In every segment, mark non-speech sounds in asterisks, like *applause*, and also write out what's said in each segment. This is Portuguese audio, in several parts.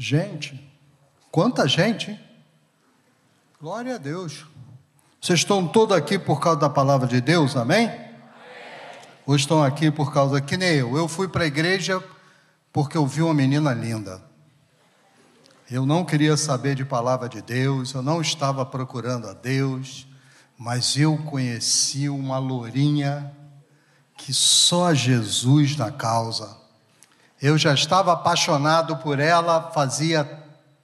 Gente, quanta gente, hein? Glória a Deus. Vocês estão todos aqui por causa da palavra de Deus, amém? amém. Ou estão aqui por causa, que nem eu. Eu fui para a igreja porque eu vi uma menina linda. Eu não queria saber de palavra de Deus, eu não estava procurando a Deus, mas eu conheci uma lourinha que só Jesus na causa. Eu já estava apaixonado por ela fazia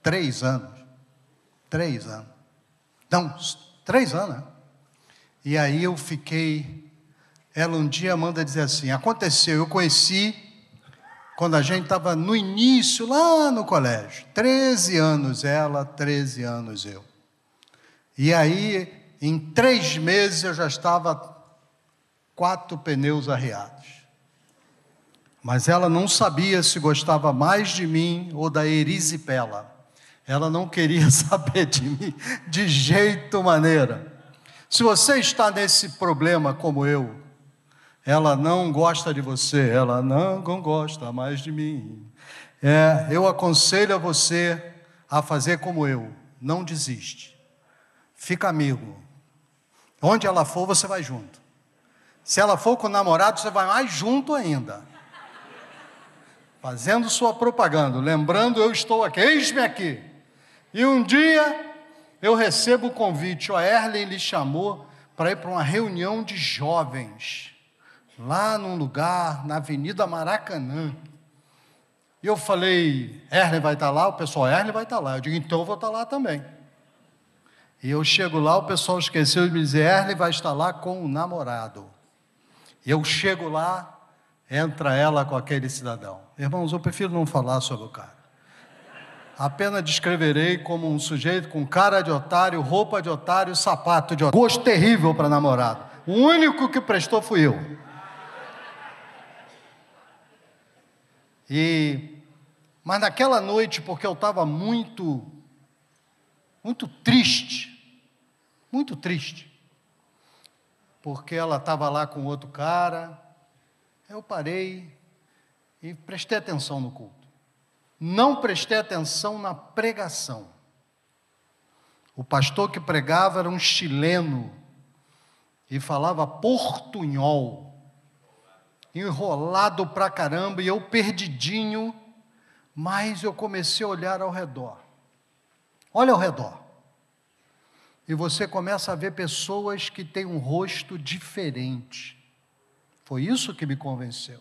três anos. Três anos. Não, três anos. Né? E aí eu fiquei. Ela um dia manda dizer assim: aconteceu, eu conheci quando a gente estava no início, lá no colégio. 13 anos ela, 13 anos eu. E aí, em três meses, eu já estava quatro pneus arriados. Mas ela não sabia se gostava mais de mim ou da erisipela. Ela não queria *laughs* saber de mim de jeito maneira. Se você está nesse problema como eu, ela não gosta de você, ela não gosta mais de mim. É, eu aconselho a você a fazer como eu, não desiste. Fica amigo. Onde ela for, você vai junto. Se ela for com o namorado, você vai mais junto ainda. Fazendo sua propaganda, lembrando, eu estou aqui, eis-me aqui. E um dia eu recebo o convite, o Erlen lhe chamou para ir para uma reunião de jovens lá num lugar, na Avenida Maracanã. E eu falei, Erle vai estar lá? O pessoal, Erle vai estar lá. Eu digo, então eu vou estar lá também. E eu chego lá, o pessoal esqueceu de me dizer, Erle vai estar lá com o namorado. E eu chego lá, entra ela com aquele cidadão. Irmãos, eu prefiro não falar sobre o cara. Apenas descreverei como um sujeito com cara de otário, roupa de otário, sapato de otário. Gosto terrível para namorado. O único que prestou fui eu. E mas naquela noite, porque eu estava muito muito triste, muito triste, porque ela estava lá com outro cara, eu parei e prestei atenção no culto. Não prestei atenção na pregação. O pastor que pregava era um chileno e falava portunhol enrolado pra caramba e eu perdidinho, mas eu comecei a olhar ao redor. Olha ao redor. E você começa a ver pessoas que têm um rosto diferente. Foi isso que me convenceu.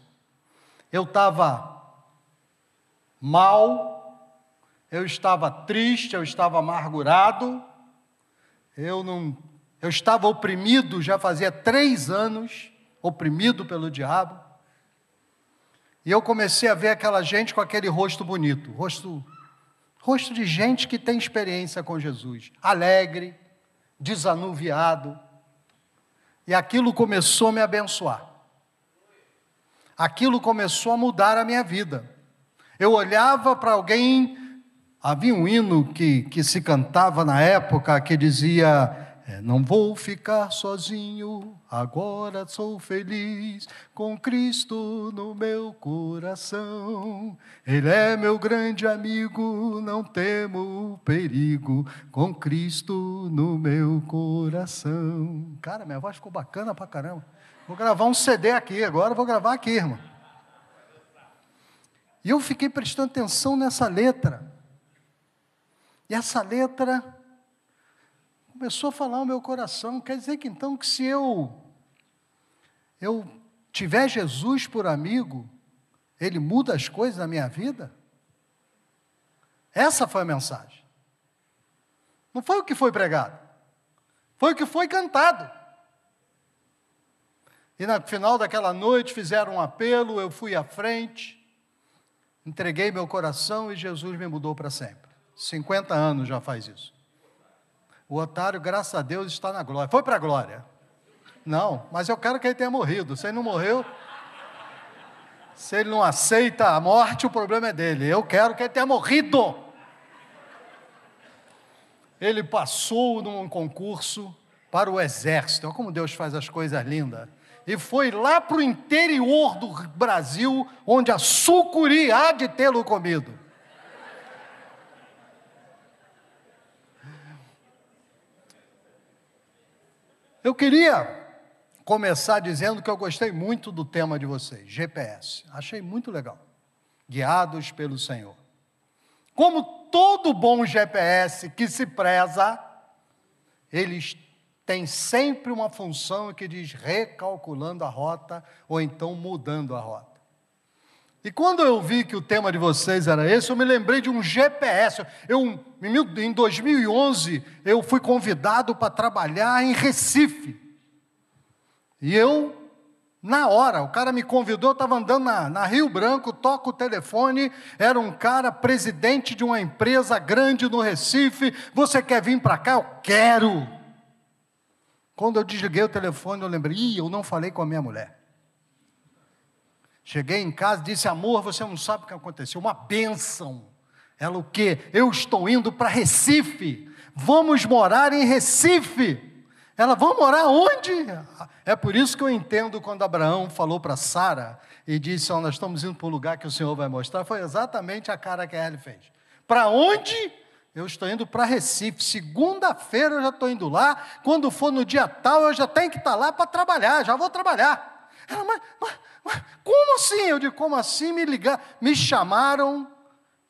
Eu estava mal, eu estava triste, eu estava amargurado, eu não, eu estava oprimido já fazia três anos, oprimido pelo diabo. E eu comecei a ver aquela gente com aquele rosto bonito, rosto, rosto de gente que tem experiência com Jesus, alegre, desanuviado. E aquilo começou a me abençoar. Aquilo começou a mudar a minha vida. Eu olhava para alguém, havia um hino que, que se cantava na época que dizia: é, não vou ficar sozinho, agora sou feliz com Cristo no meu coração. Ele é meu grande amigo, não temo perigo, com Cristo no meu coração. Cara, minha voz ficou bacana pra caramba. Vou gravar um CD aqui, agora vou gravar aqui, irmão. E eu fiquei prestando atenção nessa letra. E essa letra começou a falar o meu coração. Quer dizer que então que se eu eu tiver Jesus por amigo, ele muda as coisas na minha vida? Essa foi a mensagem. Não foi o que foi pregado. Foi o que foi cantado. E no final daquela noite fizeram um apelo, eu fui à frente, entreguei meu coração e Jesus me mudou para sempre. 50 anos já faz isso. O otário, graças a Deus, está na glória. Foi para a glória. Não, mas eu quero que ele tenha morrido. Se ele não morreu, se ele não aceita a morte, o problema é dele. Eu quero que ele tenha morrido. Ele passou num concurso para o exército. Olha como Deus faz as coisas lindas e foi lá para o interior do Brasil, onde a sucuri há de tê-lo comido. Eu queria começar dizendo que eu gostei muito do tema de vocês, GPS. Achei muito legal. Guiados pelo Senhor. Como todo bom GPS que se preza, ele têm sempre uma função que diz recalculando a rota ou então mudando a rota. E quando eu vi que o tema de vocês era esse, eu me lembrei de um GPS. Eu, em 2011, eu fui convidado para trabalhar em Recife. E eu, na hora, o cara me convidou, eu estava andando na, na, Rio Branco, toco o telefone, era um cara presidente de uma empresa grande no Recife, você quer vir para cá? Eu quero. Quando eu desliguei o telefone, eu lembrei, ih, eu não falei com a minha mulher. Cheguei em casa e disse, amor, você não sabe o que aconteceu, uma bênção. Ela o quê? Eu estou indo para Recife, vamos morar em Recife. Ela, vão morar onde? É por isso que eu entendo quando Abraão falou para Sara e disse: oh, Nós estamos indo para um lugar que o Senhor vai mostrar. Foi exatamente a cara que a Ellie fez. Para onde? Eu estou indo para Recife. Segunda-feira eu já estou indo lá. Quando for no dia tal, eu já tenho que estar lá para trabalhar. Já vou trabalhar. Ela, mas, mas, mas como assim? Eu digo: Como assim? Me ligar? Me chamaram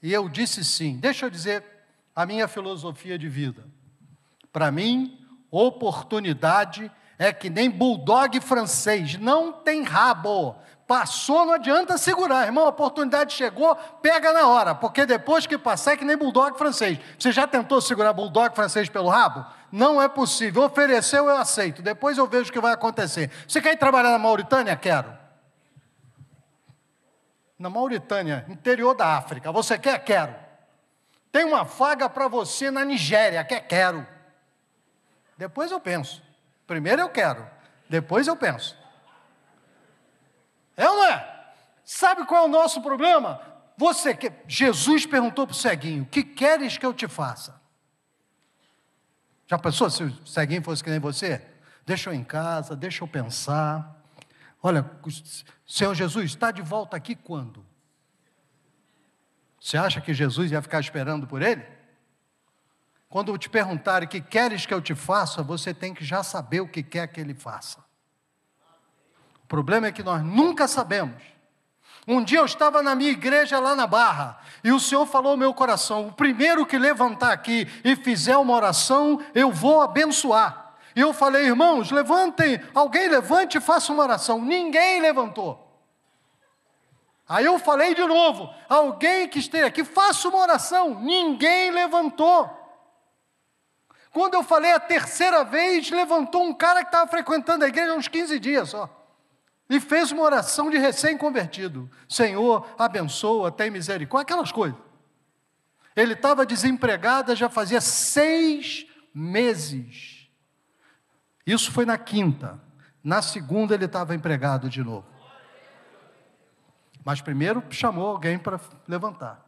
e eu disse sim. Deixa eu dizer a minha filosofia de vida. Para mim, Oportunidade é que nem bulldog francês, não tem rabo. Passou, não adianta segurar, irmão. A oportunidade chegou, pega na hora, porque depois que passar é que nem bulldog francês. Você já tentou segurar bulldog francês pelo rabo? Não é possível. Ofereceu, eu aceito. Depois eu vejo o que vai acontecer. Você quer ir trabalhar na Mauritânia? Quero. Na Mauritânia, interior da África. Você quer? Quero. Tem uma vaga para você na Nigéria. Quer? Quero. Depois eu penso. Primeiro eu quero, depois eu penso. É ou não é? Sabe qual é o nosso problema? Você Jesus perguntou para o ceguinho: "Que queres que eu te faça?" Já pensou se o ceguinho fosse que nem você? Deixa eu em casa, deixa eu pensar. Olha, Senhor Jesus, está de volta aqui quando? Você acha que Jesus ia ficar esperando por ele? Quando te perguntarem o que queres que eu te faça, você tem que já saber o que quer que ele faça. O problema é que nós nunca sabemos. Um dia eu estava na minha igreja lá na Barra, e o Senhor falou ao meu coração: o primeiro que levantar aqui e fizer uma oração, eu vou abençoar. E eu falei, irmãos, levantem, alguém levante e faça uma oração. Ninguém levantou. Aí eu falei de novo: alguém que esteja aqui, faça uma oração. Ninguém levantou. Quando eu falei a terceira vez, levantou um cara que estava frequentando a igreja há uns 15 dias só. E fez uma oração de recém-convertido. Senhor, abençoa, tem misericórdia, aquelas coisas. Ele estava desempregado já fazia seis meses. Isso foi na quinta. Na segunda ele estava empregado de novo. Mas primeiro chamou alguém para levantar.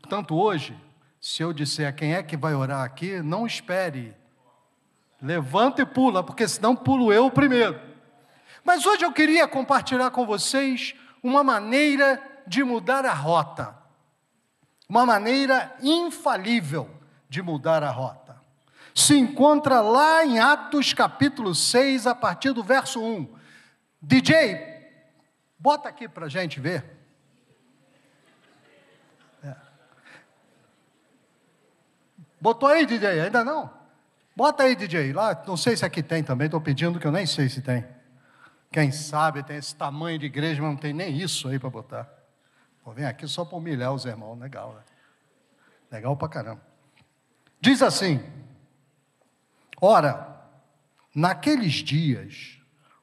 Portanto, hoje, se eu disser quem é que vai orar aqui, não espere. Levanta e pula, porque senão pulo eu primeiro. Mas hoje eu queria compartilhar com vocês uma maneira de mudar a rota. Uma maneira infalível de mudar a rota. Se encontra lá em Atos capítulo 6, a partir do verso 1. DJ, bota aqui para a gente ver. Botou aí, DJ? Ainda não? Bota aí, DJ. Lá, não sei se aqui tem também, estou pedindo que eu nem sei se tem. Quem sabe tem esse tamanho de igreja, mas não tem nem isso aí para botar. Pô, vem aqui só para humilhar os irmãos. Legal, né? Legal para caramba. Diz assim: Ora, naqueles dias,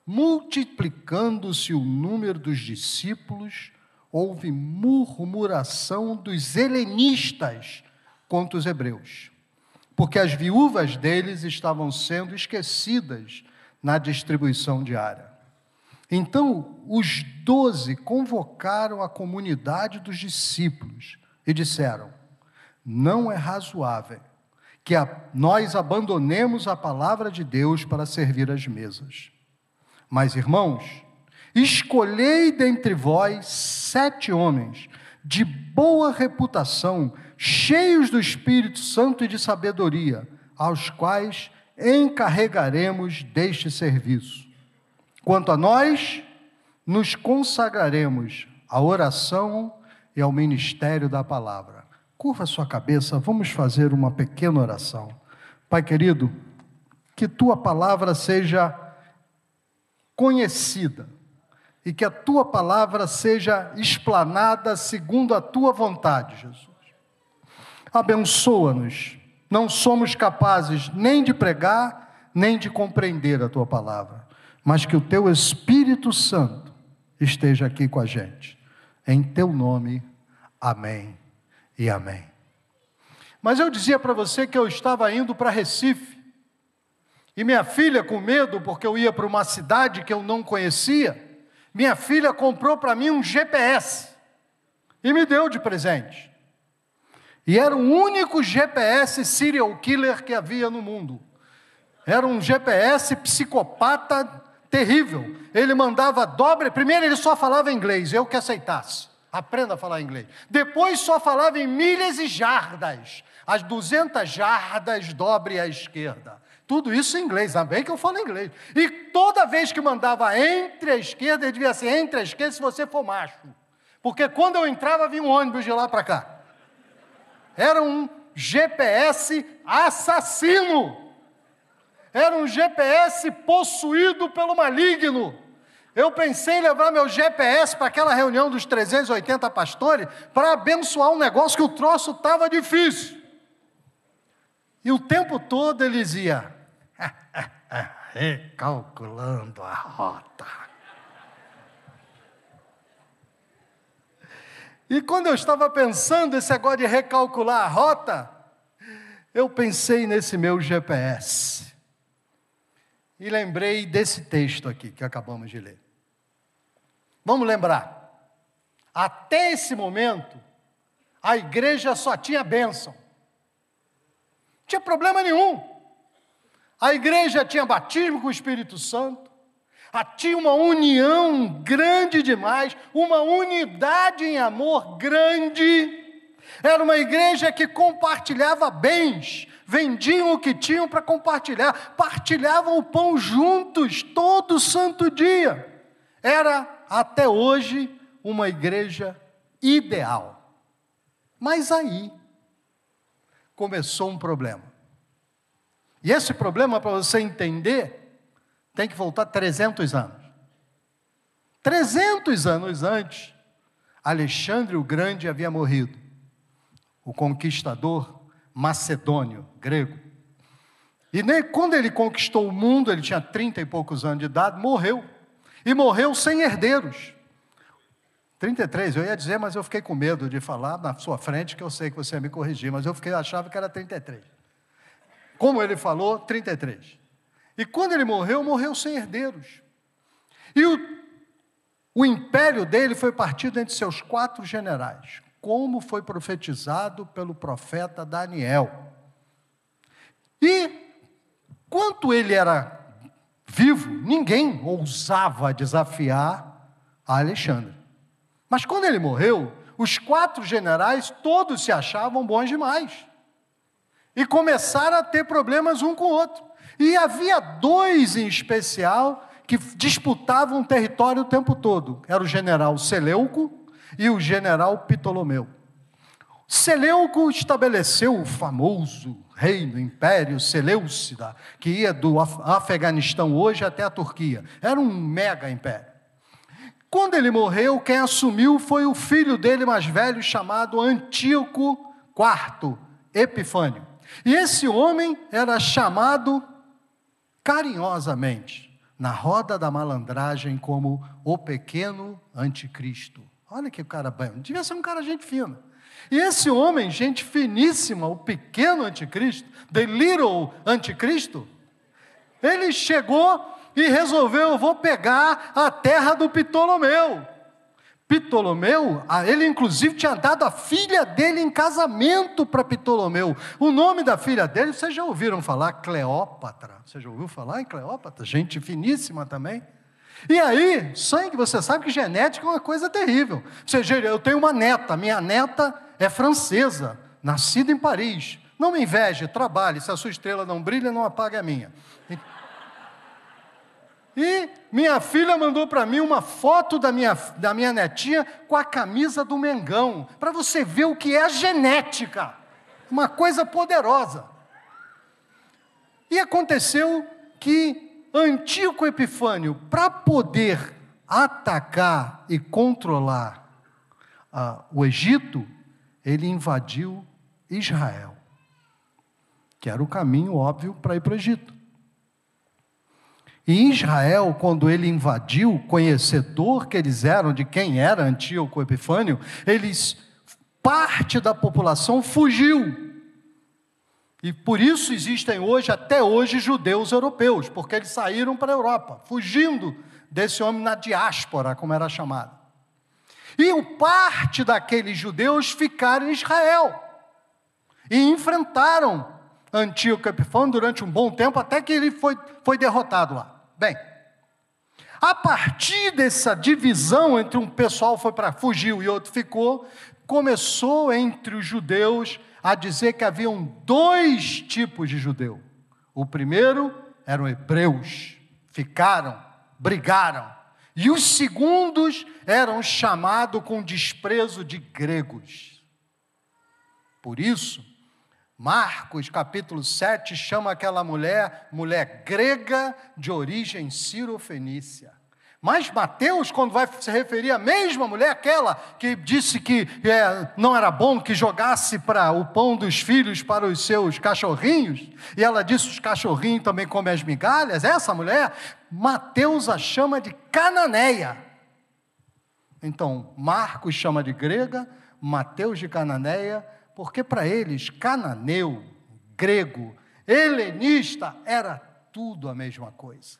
multiplicando-se o número dos discípulos, houve murmuração dos helenistas contra os hebreus porque as viúvas deles estavam sendo esquecidas na distribuição diária. Então, os doze convocaram a comunidade dos discípulos e disseram: Não é razoável que a, nós abandonemos a palavra de Deus para servir as mesas. Mas, irmãos, escolhei dentre vós sete homens de boa reputação cheios do Espírito Santo e de sabedoria, aos quais encarregaremos deste serviço. Quanto a nós, nos consagraremos à oração e ao ministério da palavra. Curva sua cabeça, vamos fazer uma pequena oração. Pai querido, que tua palavra seja conhecida e que a tua palavra seja explanada segundo a tua vontade, Jesus. Abençoa-nos. Não somos capazes nem de pregar, nem de compreender a tua palavra, mas que o teu Espírito Santo esteja aqui com a gente. Em teu nome, amém e amém. Mas eu dizia para você que eu estava indo para Recife. E minha filha, com medo, porque eu ia para uma cidade que eu não conhecia, minha filha comprou para mim um GPS e me deu de presente. E era o único GPS serial killer que havia no mundo. Era um GPS psicopata terrível. Ele mandava dobre. Primeiro, ele só falava inglês, eu que aceitasse. Aprenda a falar inglês. Depois, só falava em milhas e jardas. As 200 jardas dobre à esquerda. Tudo isso em inglês, também que eu falo inglês. E toda vez que mandava entre a esquerda, ele devia ser entre a esquerda se você for macho. Porque quando eu entrava, vinha um ônibus de lá para cá. Era um GPS assassino. Era um GPS possuído pelo maligno. Eu pensei em levar meu GPS para aquela reunião dos 380 pastores para abençoar um negócio que o troço estava difícil. E o tempo todo ele dizia: recalculando a rota. E quando eu estava pensando esse negócio de recalcular a rota, eu pensei nesse meu GPS. E lembrei desse texto aqui que acabamos de ler. Vamos lembrar. Até esse momento, a igreja só tinha bênção. Não tinha problema nenhum. A igreja tinha batismo com o Espírito Santo, tinha uma união grande demais, uma unidade em amor grande. Era uma igreja que compartilhava bens, vendiam o que tinham para compartilhar, partilhavam o pão juntos todo santo dia. Era até hoje uma igreja ideal. Mas aí começou um problema. E esse problema, para você entender, tem que voltar 300 anos. 300 anos antes, Alexandre o Grande havia morrido. O conquistador macedônio, grego. E nem, quando ele conquistou o mundo, ele tinha 30 e poucos anos de idade, morreu. E morreu sem herdeiros. 33, eu ia dizer, mas eu fiquei com medo de falar na sua frente, que eu sei que você ia me corrigir, mas eu fiquei, achava que era 33 como ele falou, 33. E quando ele morreu, morreu sem herdeiros. E o, o império dele foi partido entre seus quatro generais, como foi profetizado pelo profeta Daniel. E, quanto ele era vivo, ninguém ousava desafiar a Alexandre. Mas quando ele morreu, os quatro generais todos se achavam bons demais e começaram a ter problemas um com o outro. E havia dois em especial que disputavam o território o tempo todo: era o general Seleuco e o general Ptolomeu. Seleuco estabeleceu o famoso reino, império Seleucida, que ia do Afeganistão hoje até a Turquia. Era um mega império. Quando ele morreu, quem assumiu foi o filho dele mais velho, chamado Antíoco IV Epifânio. E esse homem era chamado carinhosamente, na roda da malandragem, como o pequeno anticristo. Olha que cara bem, devia ser um cara gente fina. E esse homem, gente finíssima, o pequeno anticristo, the little anticristo, ele chegou e resolveu: eu vou pegar a terra do Ptolomeu. Ptolomeu, ele inclusive tinha dado a filha dele em casamento para Ptolomeu. O nome da filha dele, vocês já ouviram falar? Cleópatra. Você já ouviu falar em Cleópatra? Gente finíssima também. E aí, sangue, você sabe que genética é uma coisa terrível. Ou seja, eu tenho uma neta, minha neta é francesa, nascida em Paris. Não me inveje, trabalhe. Se a sua estrela não brilha, não apague a minha. E minha filha mandou para mim uma foto da minha, da minha netinha com a camisa do Mengão, para você ver o que é a genética. Uma coisa poderosa. E aconteceu que Antíoco Epifânio, para poder atacar e controlar ah, o Egito, ele invadiu Israel, que era o caminho óbvio para ir para o Egito. E Israel, quando ele invadiu, conhecedor que eles eram de quem era Antíoco Epifânio, eles, parte da população fugiu. E por isso existem hoje, até hoje, judeus europeus, porque eles saíram para a Europa, fugindo desse homem na diáspora, como era chamado. E parte daqueles judeus ficaram em Israel e enfrentaram Antíoco Epifânio durante um bom tempo, até que ele foi, foi derrotado lá. Bem, a partir dessa divisão entre um pessoal foi para fugiu e outro ficou, começou entre os judeus a dizer que haviam dois tipos de judeu. O primeiro eram hebreus, ficaram brigaram. E os segundos eram chamados com desprezo de gregos. Por isso, Marcos capítulo 7 chama aquela mulher, mulher grega de origem cirofenícia. Mas Mateus, quando vai se referir à mesma mulher, aquela que disse que é, não era bom que jogasse para o pão dos filhos para os seus cachorrinhos, e ela disse: os cachorrinhos também comem as migalhas, essa mulher, Mateus a chama de cananeia. Então, Marcos chama de grega, Mateus de cananeia, porque para eles, cananeu, grego, helenista, era tudo a mesma coisa.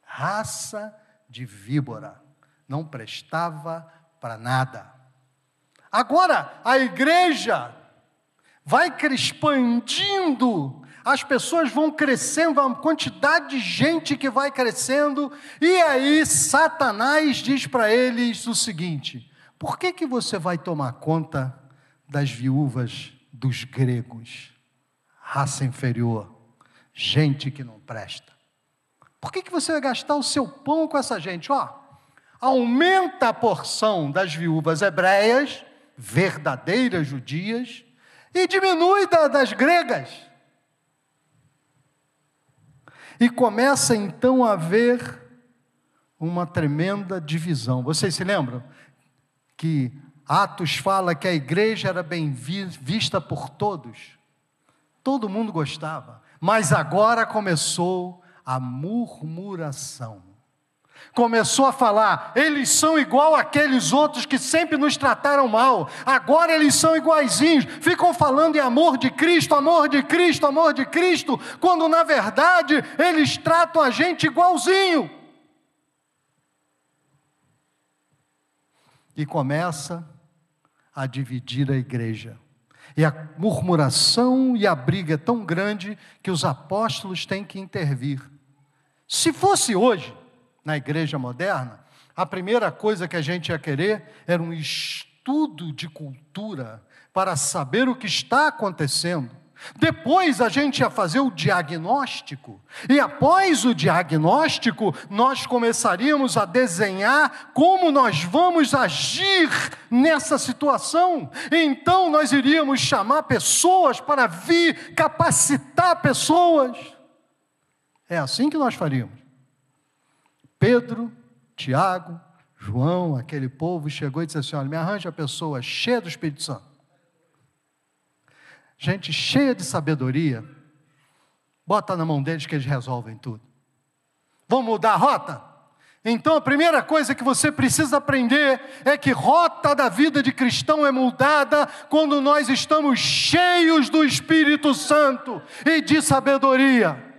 Raça de víbora, não prestava para nada. Agora, a igreja vai expandindo, as pessoas vão crescendo, a quantidade de gente que vai crescendo, e aí Satanás diz para eles o seguinte: por que, que você vai tomar conta das viúvas dos gregos, raça inferior, gente que não presta? Por que, que você vai gastar o seu pão com essa gente? Ó, aumenta a porção das viúvas hebreias, verdadeiras judias, e diminui da, das gregas. E começa então a haver uma tremenda divisão. Vocês se lembram que Atos fala que a igreja era bem vista por todos, todo mundo gostava, mas agora começou a murmuração. Começou a falar, eles são igual aqueles outros que sempre nos trataram mal, agora eles são iguaizinhos, ficam falando em amor de Cristo, amor de Cristo, amor de Cristo, quando na verdade eles tratam a gente igualzinho. E começa a dividir a igreja. E a murmuração e a briga é tão grande que os apóstolos têm que intervir. Se fosse hoje, na igreja moderna, a primeira coisa que a gente ia querer era um estudo de cultura para saber o que está acontecendo. Depois a gente ia fazer o diagnóstico, e após o diagnóstico, nós começaríamos a desenhar como nós vamos agir nessa situação. Então nós iríamos chamar pessoas para vir capacitar pessoas. É assim que nós faríamos. Pedro, Tiago, João, aquele povo chegou e disse assim: Olha, me arranja a pessoa cheia do Espírito Santo. Gente cheia de sabedoria, bota na mão deles que eles resolvem tudo. Vamos mudar a rota? Então a primeira coisa que você precisa aprender é que rota da vida de cristão é mudada quando nós estamos cheios do Espírito Santo e de sabedoria.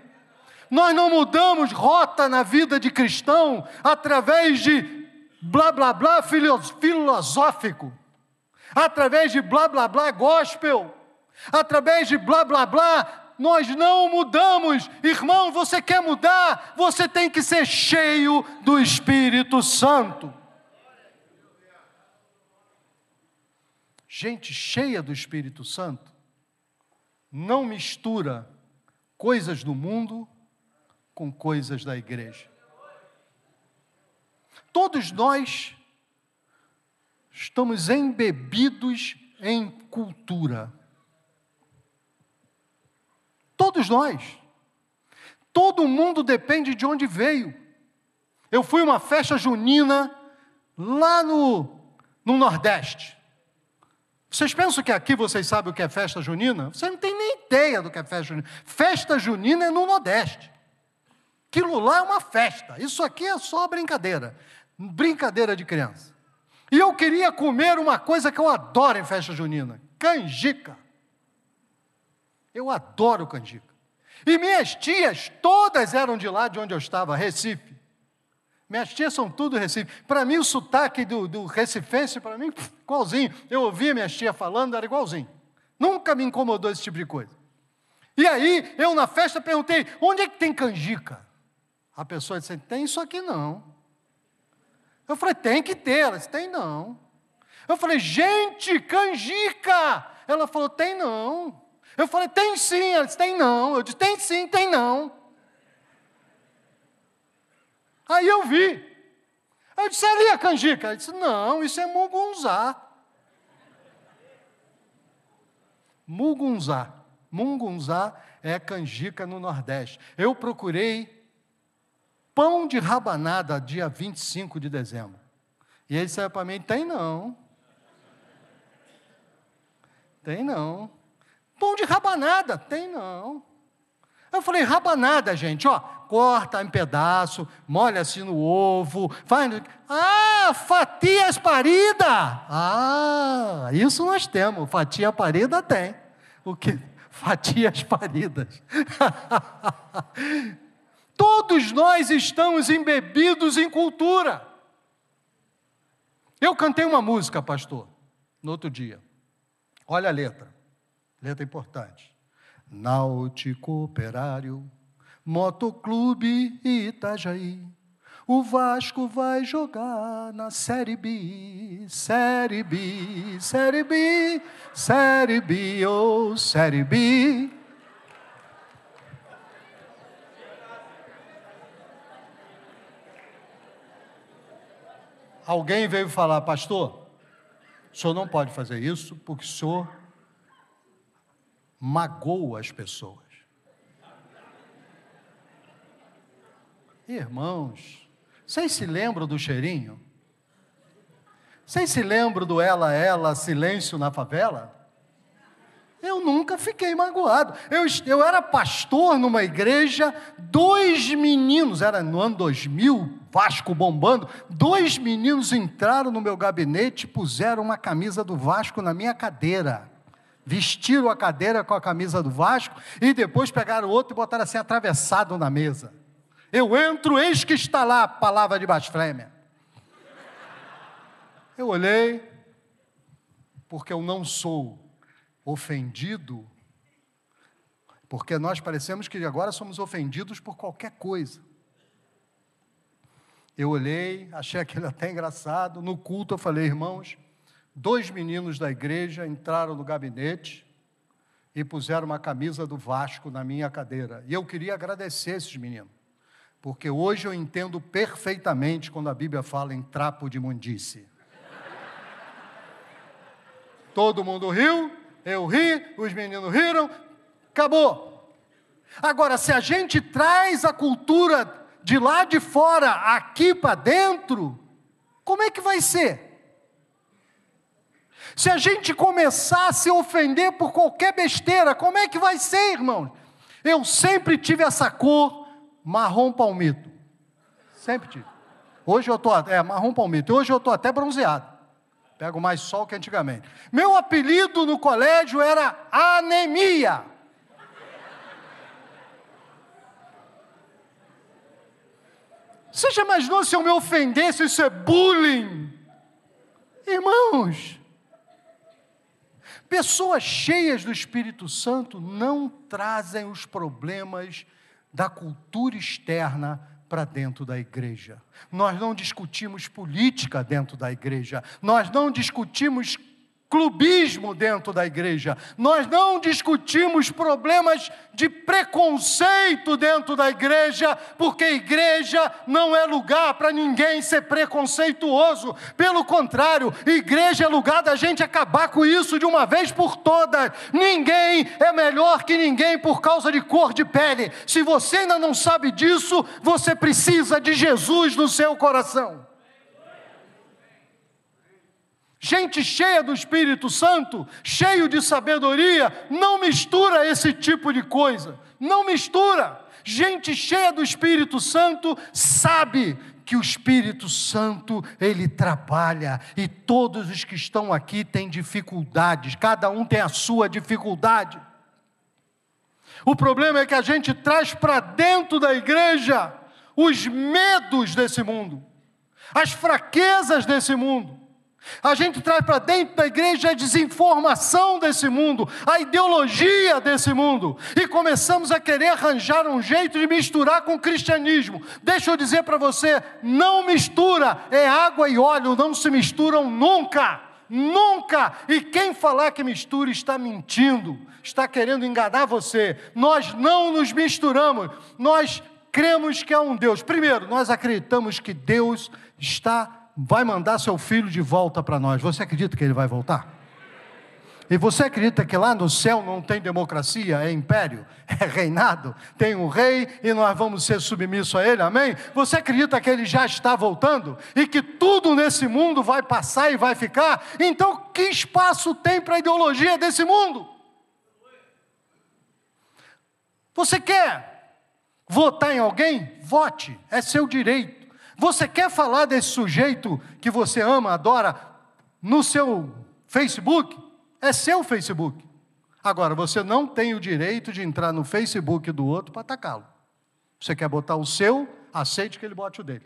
Nós não mudamos rota na vida de cristão através de blá blá blá filosófico, através de blá blá blá gospel, através de blá blá blá nós não mudamos. Irmão, você quer mudar? Você tem que ser cheio do Espírito Santo. Gente cheia do Espírito Santo não mistura coisas do mundo com coisas da igreja. Todos nós estamos embebidos em cultura. Todos nós. Todo mundo depende de onde veio. Eu fui uma festa junina lá no, no Nordeste. Vocês pensam que aqui vocês sabem o que é festa junina? Você não tem nem ideia do que é festa junina. Festa junina é no Nordeste. Aquilo lá é uma festa. Isso aqui é só brincadeira. Brincadeira de criança. E eu queria comer uma coisa que eu adoro em festa junina: canjica. Eu adoro canjica. E minhas tias, todas eram de lá de onde eu estava, Recife. Minhas tias são tudo Recife. Para mim, o sotaque do, do recifense, para mim, igualzinho. Eu ouvia minhas tias falando, era igualzinho. Nunca me incomodou esse tipo de coisa. E aí, eu na festa perguntei: onde é que tem canjica? A pessoa disse: tem isso aqui não. Eu falei: tem que ter. Ela disse: tem não. Eu falei: gente, canjica. Ela falou: tem não. Eu falei, tem sim. Ela disse, tem não. Eu disse, tem sim, tem não. Aí eu vi. Eu disse, ali a canjica. Ela disse, não, isso é mugunzá. Mugunzá. Mungunzá é canjica no Nordeste. Eu procurei pão de rabanada dia 25 de dezembro. E ele disse para mim: tem não. Tem não. Pão de rabanada, tem não. Eu falei, rabanada, gente, ó, corta em pedaço, molha assim no ovo, faz. Ah, fatias parida! Ah, isso nós temos, fatia parida tem. O que? Fatias paridas. *laughs* Todos nós estamos embebidos em cultura. Eu cantei uma música, pastor, no outro dia. Olha a letra letra importante. Náutico Operário, Motoclube Itajaí. O Vasco vai jogar na Série B, Série B, Série B, Série B, ou oh, Série B. Alguém veio falar, pastor, o senhor não pode fazer isso porque o senhor magoa as pessoas. Irmãos, vocês se lembram do cheirinho? Vocês se lembram do ela, ela, silêncio na favela? Eu nunca fiquei magoado. Eu, eu era pastor numa igreja, dois meninos, era no ano 2000, Vasco bombando, dois meninos entraram no meu gabinete e puseram uma camisa do Vasco na minha cadeira vestiram a cadeira com a camisa do Vasco e depois pegaram outro e botaram assim atravessado na mesa. Eu entro, eis que está lá a palavra de blasfêmia. Eu olhei, porque eu não sou ofendido, porque nós parecemos que agora somos ofendidos por qualquer coisa. Eu olhei, achei aquilo *laughs* até engraçado. No culto eu falei, irmãos, dois meninos da igreja entraram no gabinete e puseram uma camisa do Vasco na minha cadeira. E eu queria agradecer esses meninos, porque hoje eu entendo perfeitamente quando a Bíblia fala em trapo de mundice. Todo mundo riu, eu ri, os meninos riram, acabou. Agora, se a gente traz a cultura de lá de fora aqui para dentro, como é que vai ser? Se a gente começar a se ofender por qualquer besteira, como é que vai ser, irmão? Eu sempre tive essa cor marrom palmito. Sempre tive. Hoje eu estou, é, marrom palmito. Hoje eu estou até bronzeado. Pego mais sol que antigamente. Meu apelido no colégio era anemia. Você já imaginou se eu me ofendesse, isso é bullying? Irmãos, Pessoas cheias do Espírito Santo não trazem os problemas da cultura externa para dentro da igreja. Nós não discutimos política dentro da igreja. Nós não discutimos clubismo dentro da igreja. Nós não discutimos problemas de preconceito dentro da igreja, porque igreja não é lugar para ninguém ser preconceituoso. Pelo contrário, igreja é lugar da gente acabar com isso de uma vez por todas. Ninguém é melhor que ninguém por causa de cor de pele. Se você ainda não sabe disso, você precisa de Jesus no seu coração. Gente cheia do Espírito Santo, cheio de sabedoria, não mistura esse tipo de coisa. Não mistura. Gente cheia do Espírito Santo sabe que o Espírito Santo ele trabalha e todos os que estão aqui têm dificuldades, cada um tem a sua dificuldade. O problema é que a gente traz para dentro da igreja os medos desse mundo, as fraquezas desse mundo. A gente traz para dentro da igreja a desinformação desse mundo, a ideologia desse mundo, e começamos a querer arranjar um jeito de misturar com o cristianismo. Deixa eu dizer para você: não mistura, é água e óleo, não se misturam nunca. Nunca! E quem falar que mistura está mentindo, está querendo enganar você. Nós não nos misturamos, nós cremos que há um Deus. Primeiro, nós acreditamos que Deus está vai mandar seu filho de volta para nós. Você acredita que ele vai voltar? E você acredita que lá no céu não tem democracia, é império, *laughs* é reinado, tem um rei e nós vamos ser submissos a ele, amém? Você acredita que ele já está voltando e que tudo nesse mundo vai passar e vai ficar? Então, que espaço tem para a ideologia desse mundo? Você quer votar em alguém? Vote, é seu direito. Você quer falar desse sujeito que você ama, adora, no seu Facebook? É seu Facebook. Agora, você não tem o direito de entrar no Facebook do outro para atacá-lo. Você quer botar o seu, aceite que ele bote o dele.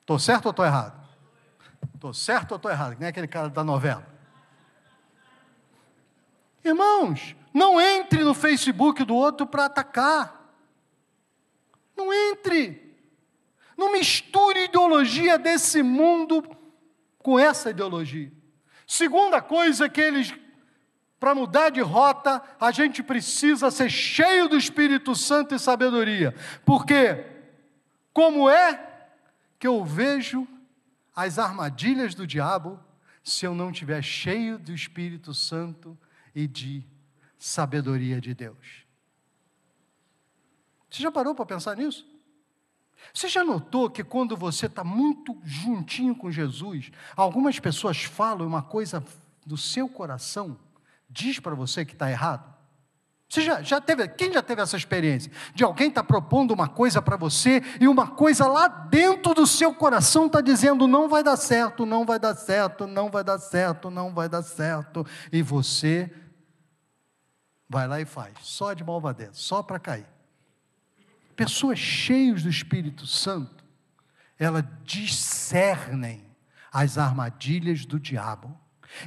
Estou certo ou estou errado? Estou certo ou estou errado? Que nem aquele cara da novela. Irmãos, não entre no Facebook do outro para atacar. Não entre. Não misture ideologia desse mundo com essa ideologia. Segunda coisa que eles, para mudar de rota, a gente precisa ser cheio do Espírito Santo e sabedoria. Porque, como é que eu vejo as armadilhas do diabo se eu não tiver cheio do Espírito Santo e de sabedoria de Deus? Você já parou para pensar nisso? Você já notou que quando você está muito juntinho com Jesus, algumas pessoas falam uma coisa do seu coração, diz para você que está errado? Você já, já, teve, quem já teve essa experiência? De alguém estar tá propondo uma coisa para você e uma coisa lá dentro do seu coração está dizendo não vai dar certo, não vai dar certo, não vai dar certo, não vai dar certo. E você vai lá e faz, só de malvadeza, só para cair pessoas cheias do Espírito Santo, elas discernem as armadilhas do diabo.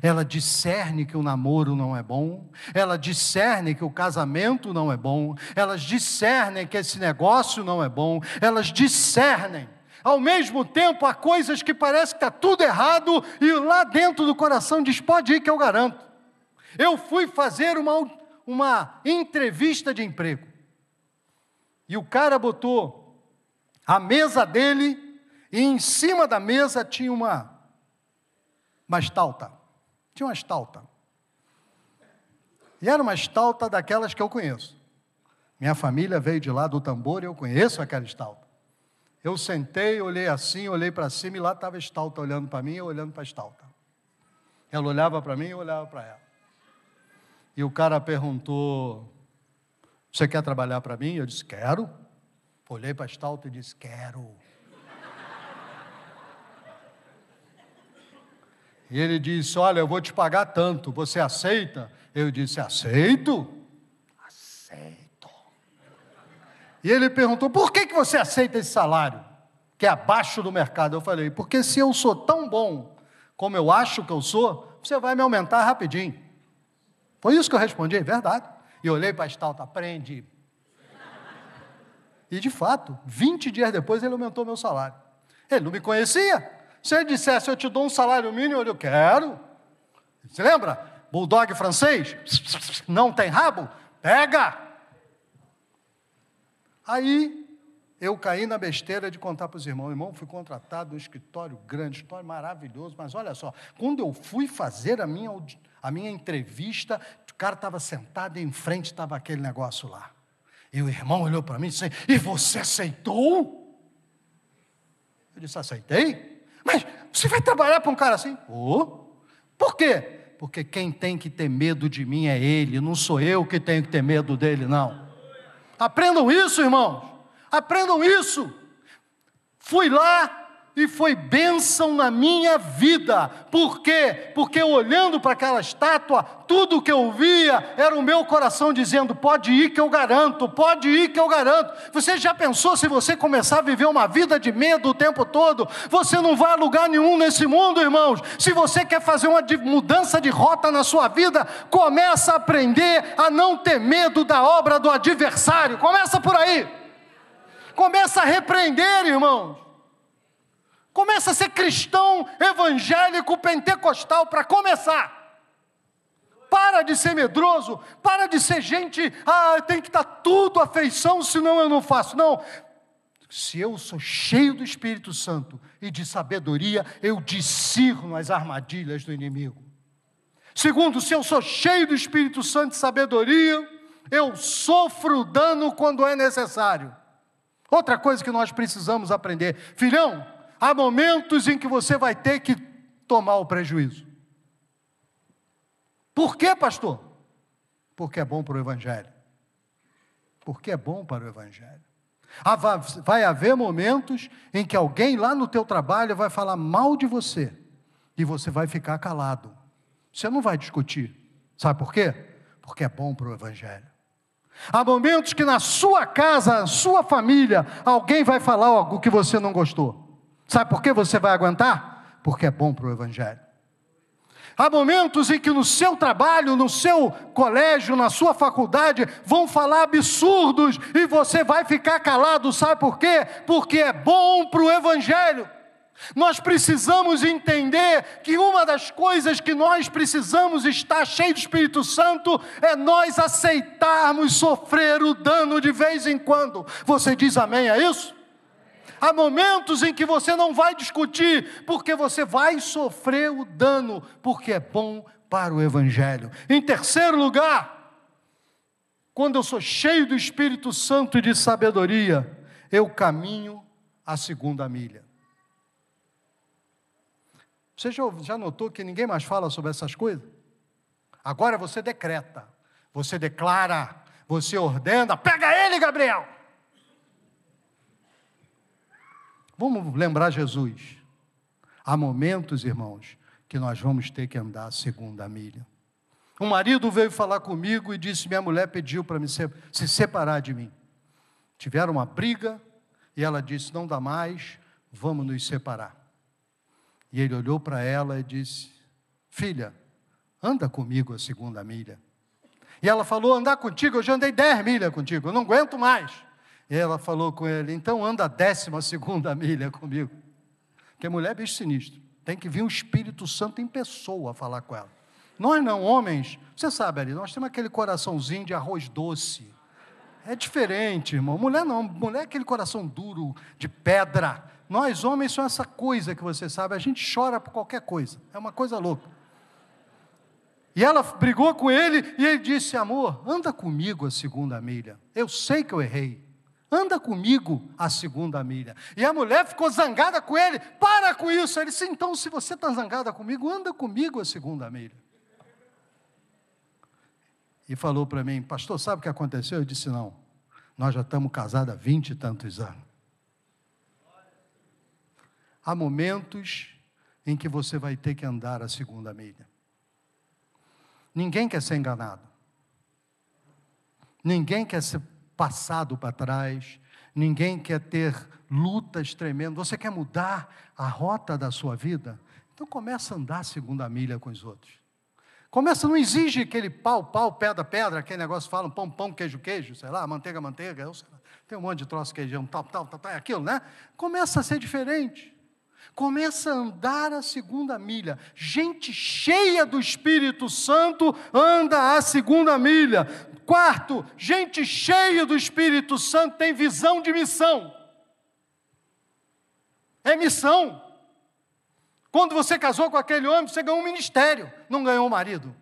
Ela discerne que o namoro não é bom, ela discerne que o casamento não é bom, elas discernem que esse negócio não é bom, elas discernem. Ao mesmo tempo, há coisas que parece que está tudo errado e lá dentro do coração diz: pode ir que eu garanto. Eu fui fazer uma, uma entrevista de emprego. E o cara botou a mesa dele, e em cima da mesa tinha uma, uma estalta. Tinha uma estalta. E era uma estalta daquelas que eu conheço. Minha família veio de lá do tambor e eu conheço aquela estalta. Eu sentei, olhei assim, olhei para cima e lá estava a estalta olhando para mim e olhando para a estalta. Ela olhava para mim e eu olhava para ela. E o cara perguntou: você quer trabalhar para mim? Eu disse: Quero. Olhei para a estalta e disse: Quero. E ele disse: Olha, eu vou te pagar tanto, você aceita? Eu disse: Aceito. Aceito. E ele perguntou: Por que, que você aceita esse salário, que é abaixo do mercado? Eu falei: Porque se eu sou tão bom como eu acho que eu sou, você vai me aumentar rapidinho. Foi isso que eu respondi, é verdade. E olhei para a estalta, aprende. E de fato, 20 dias depois ele aumentou meu salário. Ele não me conhecia. Se ele dissesse, eu te dou um salário mínimo, eu quero. Você lembra? Bulldog francês? Não tem rabo? Pega! Aí eu caí na besteira de contar para os irmãos. Irmão, fui contratado num escritório grande, escritório maravilhoso, mas olha só, quando eu fui fazer a minha, a minha entrevista, o cara estava sentado e em frente estava aquele negócio lá. E o irmão olhou para mim e disse: E você aceitou? Eu disse: Aceitei. Mas você vai trabalhar para um cara assim? Oh. Por quê? Porque quem tem que ter medo de mim é ele, não sou eu que tenho que ter medo dele, não. Aprendam isso, irmãos. Aprendam isso. Fui lá e foi bênção na minha vida. Por quê? Porque olhando para aquela estátua, tudo que eu via era o meu coração dizendo: pode ir que eu garanto, pode ir que eu garanto. Você já pensou se você começar a viver uma vida de medo o tempo todo? Você não vai a lugar nenhum nesse mundo, irmãos. Se você quer fazer uma mudança de rota na sua vida, começa a aprender a não ter medo da obra do adversário. Começa por aí. Começa a repreender, irmãos. Começa a ser cristão evangélico pentecostal para começar. Para de ser medroso, para de ser gente, ah, tem que estar tudo à feição, senão eu não faço. Não. Se eu sou cheio do Espírito Santo e de sabedoria, eu discerno as armadilhas do inimigo. Segundo, se eu sou cheio do Espírito Santo e sabedoria, eu sofro dano quando é necessário. Outra coisa que nós precisamos aprender, filhão, há momentos em que você vai ter que tomar o prejuízo. Por quê, pastor? Porque é bom para o Evangelho. Porque é bom para o Evangelho. Vai haver momentos em que alguém lá no teu trabalho vai falar mal de você e você vai ficar calado. Você não vai discutir. Sabe por quê? Porque é bom para o Evangelho. Há momentos que na sua casa, na sua família, alguém vai falar algo que você não gostou. Sabe por que você vai aguentar? Porque é bom para o Evangelho. Há momentos em que no seu trabalho, no seu colégio, na sua faculdade, vão falar absurdos e você vai ficar calado. Sabe por quê? Porque é bom para o Evangelho. Nós precisamos entender que uma das coisas que nós precisamos estar cheio do Espírito Santo é nós aceitarmos sofrer o dano de vez em quando. Você diz amém a isso? Há momentos em que você não vai discutir, porque você vai sofrer o dano, porque é bom para o Evangelho. Em terceiro lugar, quando eu sou cheio do Espírito Santo e de sabedoria, eu caminho a segunda milha. Você já, notou que ninguém mais fala sobre essas coisas? Agora você decreta, você declara, você ordena, pega ele, Gabriel. Vamos lembrar Jesus. Há momentos, irmãos, que nós vamos ter que andar a segunda milha. Um marido veio falar comigo e disse: Minha mulher pediu para se separar de mim. Tiveram uma briga e ela disse: Não dá mais, vamos nos separar. E ele olhou para ela e disse: Filha, anda comigo a segunda milha. E ela falou: Andar contigo, eu já andei dez milhas contigo, eu não aguento mais. E ela falou com ele: Então anda a décima segunda milha comigo. Porque mulher é bicho sinistro. Tem que vir um Espírito Santo em pessoa falar com ela. Nós não, homens, você sabe ali, nós temos aquele coraçãozinho de arroz doce. É diferente, irmão. Mulher não, mulher é aquele coração duro, de pedra. Nós, homens, somos essa coisa que você sabe, a gente chora por qualquer coisa, é uma coisa louca. E ela brigou com ele e ele disse: Amor, anda comigo a segunda milha. Eu sei que eu errei. Anda comigo a segunda milha. E a mulher ficou zangada com ele: Para com isso. Ele disse: Então, se você está zangada comigo, anda comigo a segunda milha. E falou para mim: Pastor, sabe o que aconteceu? Eu disse: Não. Nós já estamos casados há vinte e tantos anos. Há momentos em que você vai ter que andar a segunda milha. Ninguém quer ser enganado. Ninguém quer ser passado para trás. Ninguém quer ter lutas tremendas. Você quer mudar a rota da sua vida? Então começa a andar a segunda milha com os outros. Começa, não exige aquele pau, pau, pedra, pedra, aquele negócio fala, pão, pão, queijo, queijo, sei lá, manteiga, manteiga, tem um monte de troço, queijão, tal, tal, tal, tal, é aquilo, né? Começa a ser diferente. Começa a andar a segunda milha. Gente cheia do Espírito Santo anda a segunda milha. Quarto, gente cheia do Espírito Santo tem visão de missão. É missão. Quando você casou com aquele homem, você ganhou um ministério, não ganhou um marido.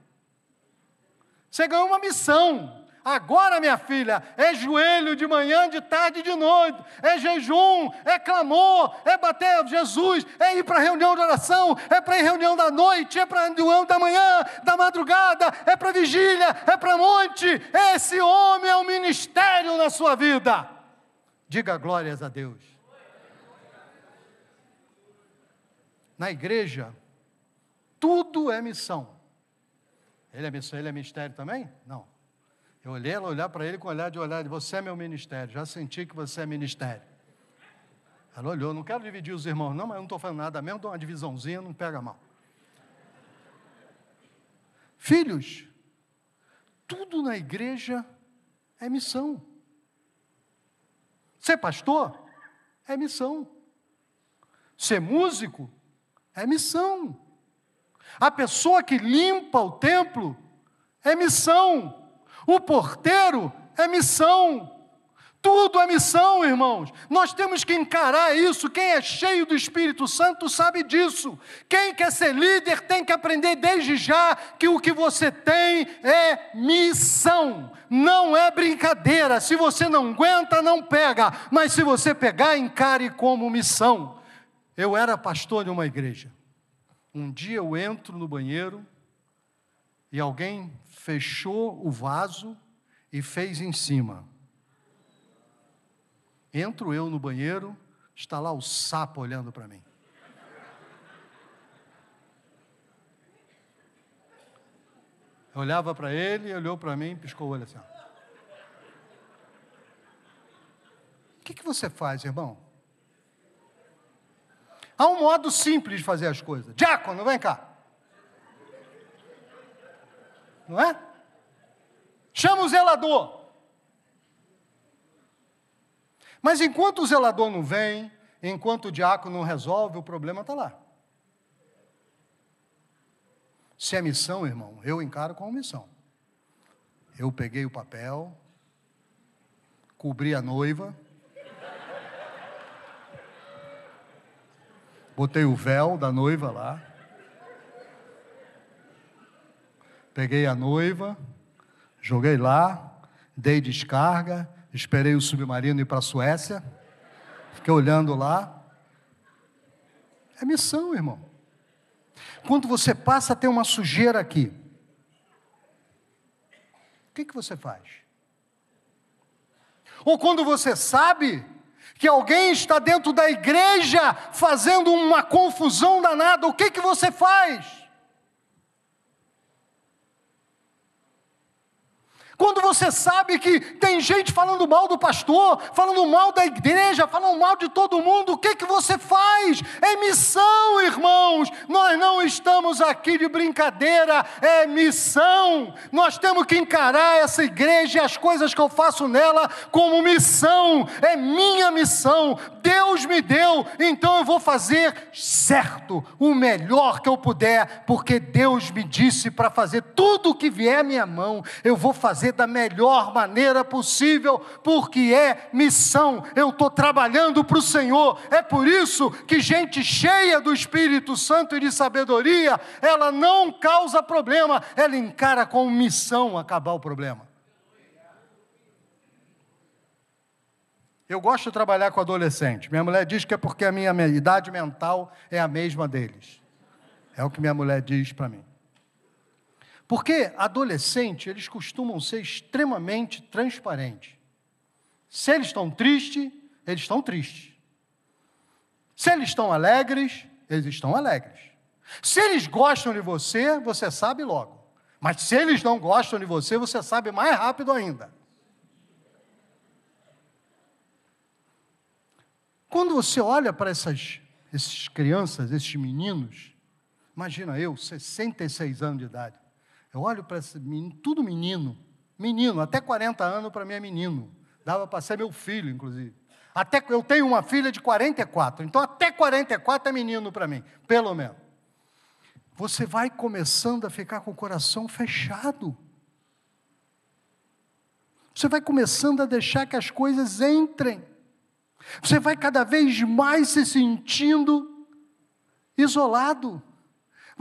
Você ganhou uma missão. Agora, minha filha, é joelho de manhã, de tarde e de noite, é jejum, é clamor, é bater Jesus, é ir para reunião de oração, é para ir reunião da noite, é para reunião da manhã, da madrugada, é para vigília, é para monte. Esse homem é um ministério na sua vida. Diga glórias a Deus. Na igreja, tudo é missão. Ele é missão, ele é ministério também? Não. Eu olhei ela olhar para ele com olhar de olhar, você é meu ministério, já senti que você é ministério. Ela olhou, não quero dividir os irmãos, não, mas eu não estou falando nada mesmo, dou uma divisãozinha, não pega mal. Filhos, tudo na igreja é missão. Ser pastor é missão. Ser músico é missão. A pessoa que limpa o templo é missão. O porteiro é missão. Tudo é missão, irmãos. Nós temos que encarar isso. Quem é cheio do Espírito Santo sabe disso. Quem quer ser líder tem que aprender desde já que o que você tem é missão. Não é brincadeira. Se você não aguenta, não pega. Mas se você pegar, encare como missão. Eu era pastor de uma igreja. Um dia eu entro no banheiro e alguém fechou o vaso e fez em cima. Entro eu no banheiro, está lá o sapo olhando para mim. Eu olhava para ele, olhou para mim, piscou o olho assim. O que, que você faz, irmão? Há um modo simples de fazer as coisas. Diácono, vem cá. Não é? Chama o zelador. Mas enquanto o zelador não vem, enquanto o diácono não resolve, o problema está lá. Se é missão, irmão, eu encaro como missão. Eu peguei o papel, cobri a noiva, botei o véu da noiva lá, Peguei a noiva, joguei lá, dei descarga, esperei o submarino ir para a Suécia, fiquei olhando lá. É missão, irmão. Quando você passa a ter uma sujeira aqui, o que, que você faz? Ou quando você sabe que alguém está dentro da igreja fazendo uma confusão danada, o que, que você faz? Quando você sabe que tem gente falando mal do pastor, falando mal da igreja, falando mal de todo mundo, o que que você faz? É missão, irmãos. Nós não estamos aqui de brincadeira, é missão. Nós temos que encarar essa igreja e as coisas que eu faço nela como missão. É minha missão. Deus me deu, então eu vou fazer certo, o melhor que eu puder, porque Deus me disse para fazer tudo o que vier à minha mão. Eu vou fazer fazer da melhor maneira possível, porque é missão. Eu estou trabalhando para o Senhor. É por isso que gente cheia do Espírito Santo e de sabedoria, ela não causa problema, ela encara com missão acabar o problema. Eu gosto de trabalhar com adolescente. Minha mulher diz que é porque a minha idade mental é a mesma deles. É o que minha mulher diz para mim. Porque adolescente, eles costumam ser extremamente transparentes. Se eles estão tristes, eles estão tristes. Se eles estão alegres, eles estão alegres. Se eles gostam de você, você sabe logo. Mas se eles não gostam de você, você sabe mais rápido ainda. Quando você olha para essas, essas crianças, esses meninos, imagina eu, 66 anos de idade, eu olho para esse menino, tudo menino, menino, até 40 anos para mim é menino. Dava para ser meu filho, inclusive. Até eu tenho uma filha de 44, então até 44 é menino para mim, pelo menos. Você vai começando a ficar com o coração fechado. Você vai começando a deixar que as coisas entrem. Você vai cada vez mais se sentindo isolado.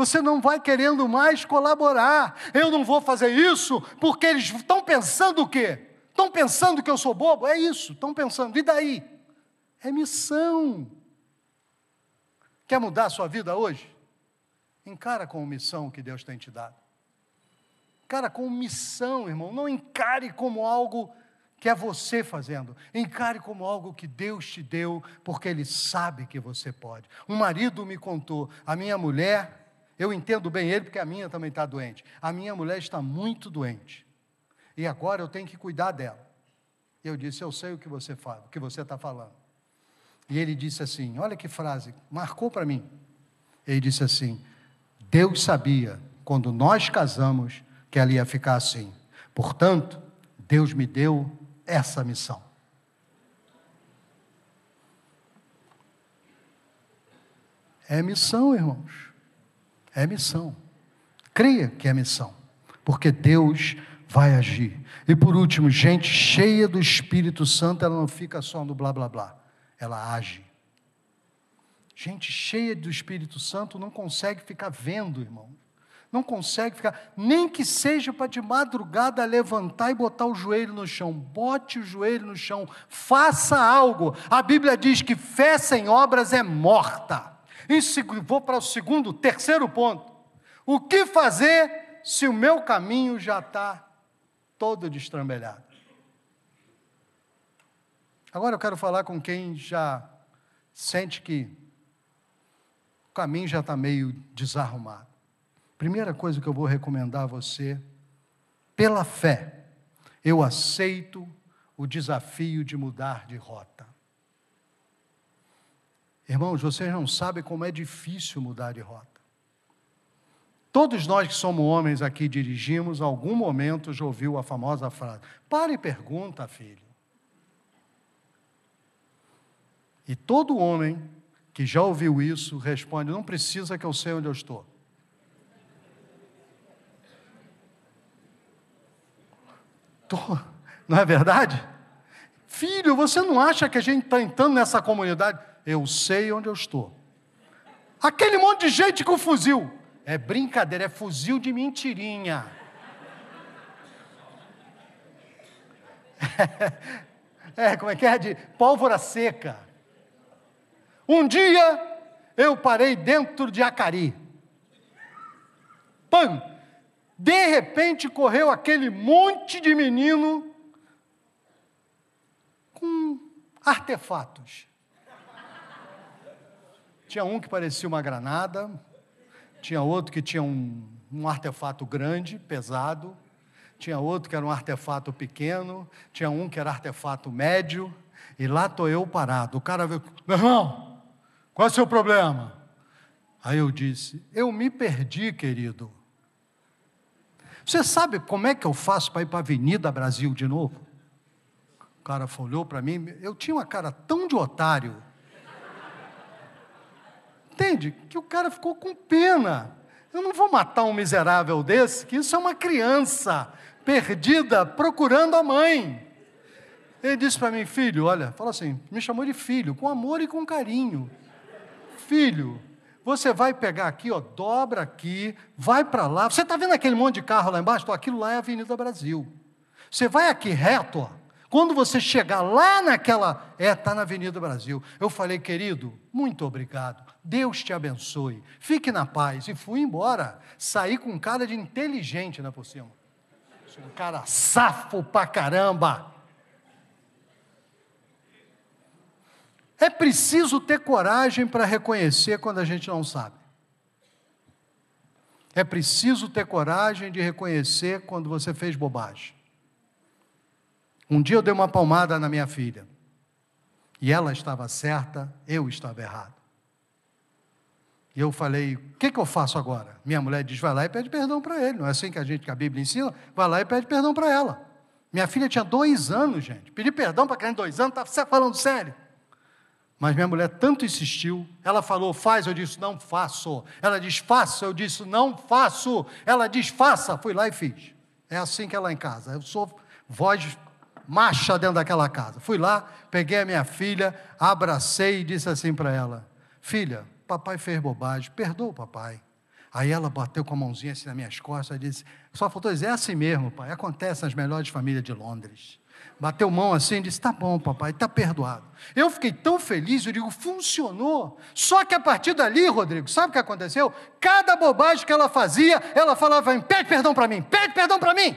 Você não vai querendo mais colaborar. Eu não vou fazer isso porque eles estão pensando o quê? Estão pensando que eu sou bobo? É isso, estão pensando. E daí? É missão. Quer mudar a sua vida hoje? Encara com missão que Deus tem te dado. Encara com missão, irmão. Não encare como algo que é você fazendo. Encare como algo que Deus te deu, porque Ele sabe que você pode. Um marido me contou, a minha mulher, eu entendo bem ele, porque a minha também está doente. A minha mulher está muito doente. E agora eu tenho que cuidar dela. Eu disse, eu sei o que você fala, o que você está falando. E ele disse assim: olha que frase, marcou para mim. Ele disse assim: Deus sabia, quando nós casamos, que ela ia ficar assim. Portanto, Deus me deu essa missão. É missão, irmãos. É missão. Creia que é missão, porque Deus vai agir. E por último, gente cheia do Espírito Santo, ela não fica só no blá blá blá, ela age. Gente cheia do Espírito Santo não consegue ficar vendo, irmão não consegue ficar, nem que seja para de madrugada levantar e botar o joelho no chão. Bote o joelho no chão, faça algo. A Bíblia diz que fé sem obras é morta. Vou para o segundo, terceiro ponto. O que fazer se o meu caminho já está todo destrambelhado? Agora eu quero falar com quem já sente que o caminho já está meio desarrumado. Primeira coisa que eu vou recomendar a você, pela fé, eu aceito o desafio de mudar de rota. Irmãos, vocês não sabem como é difícil mudar de rota. Todos nós que somos homens aqui dirigimos, algum momento já ouviu a famosa frase: para e pergunta, filho. E todo homem que já ouviu isso responde: não precisa que eu sei onde eu estou. Não é verdade? Filho, você não acha que a gente está entrando nessa comunidade? Eu sei onde eu estou. Aquele monte de gente com fuzil. É brincadeira, é fuzil de mentirinha. *laughs* É, como é que é? De pólvora seca. Um dia eu parei dentro de Acari. Pam! De repente correu aquele monte de menino com artefatos. Tinha um que parecia uma granada, tinha outro que tinha um, um artefato grande, pesado, tinha outro que era um artefato pequeno, tinha um que era artefato médio, e lá estou eu parado. O cara veio, meu irmão, qual é o seu problema? Aí eu disse, eu me perdi, querido. Você sabe como é que eu faço para ir para a Avenida Brasil de novo? O cara olhou para mim, eu tinha uma cara tão de otário. Entende? Que o cara ficou com pena. Eu não vou matar um miserável desse, que isso é uma criança perdida procurando a mãe. Ele disse para mim, filho, olha, fala assim, me chamou de filho, com amor e com carinho. Filho, você vai pegar aqui, ó, dobra aqui, vai para lá. Você está vendo aquele monte de carro lá embaixo? Então, aquilo lá é a Avenida Brasil. Você vai aqui reto, ó. Quando você chegar lá naquela. É, está na Avenida Brasil. Eu falei, querido, muito obrigado. Deus te abençoe. Fique na paz. E fui embora. Saí com cara de inteligente, né, por cima. Um cara safo pra caramba. É preciso ter coragem para reconhecer quando a gente não sabe. É preciso ter coragem de reconhecer quando você fez bobagem. Um dia eu dei uma palmada na minha filha. E ela estava certa, eu estava errado. E eu falei: o que, que eu faço agora? Minha mulher diz: vai lá e pede perdão para ele. Não é assim que a gente, que a Bíblia ensina? Vai lá e pede perdão para ela. Minha filha tinha dois anos, gente. Pedi perdão para criança de dois anos, está falando sério. Mas minha mulher tanto insistiu, ela falou, faz, eu disse, não faço. Ela diz, faça, eu disse, não faço. Ela diz, faça, fui lá e fiz. É assim que ela é em casa. Eu sou voz macha dentro daquela casa. Fui lá, peguei a minha filha, abracei e disse assim para ela: Filha, papai fez bobagem, perdoa o papai. Aí ela bateu com a mãozinha assim nas minhas costas e disse: Só faltou dizer, é assim mesmo, pai, acontece nas melhores famílias de Londres bateu mão assim e disse: Tá bom, papai, está perdoado. Eu fiquei tão feliz, eu digo: funcionou. Só que a partir dali, Rodrigo, sabe o que aconteceu? Cada bobagem que ela fazia, ela falava: Pede perdão para mim, pede perdão para mim.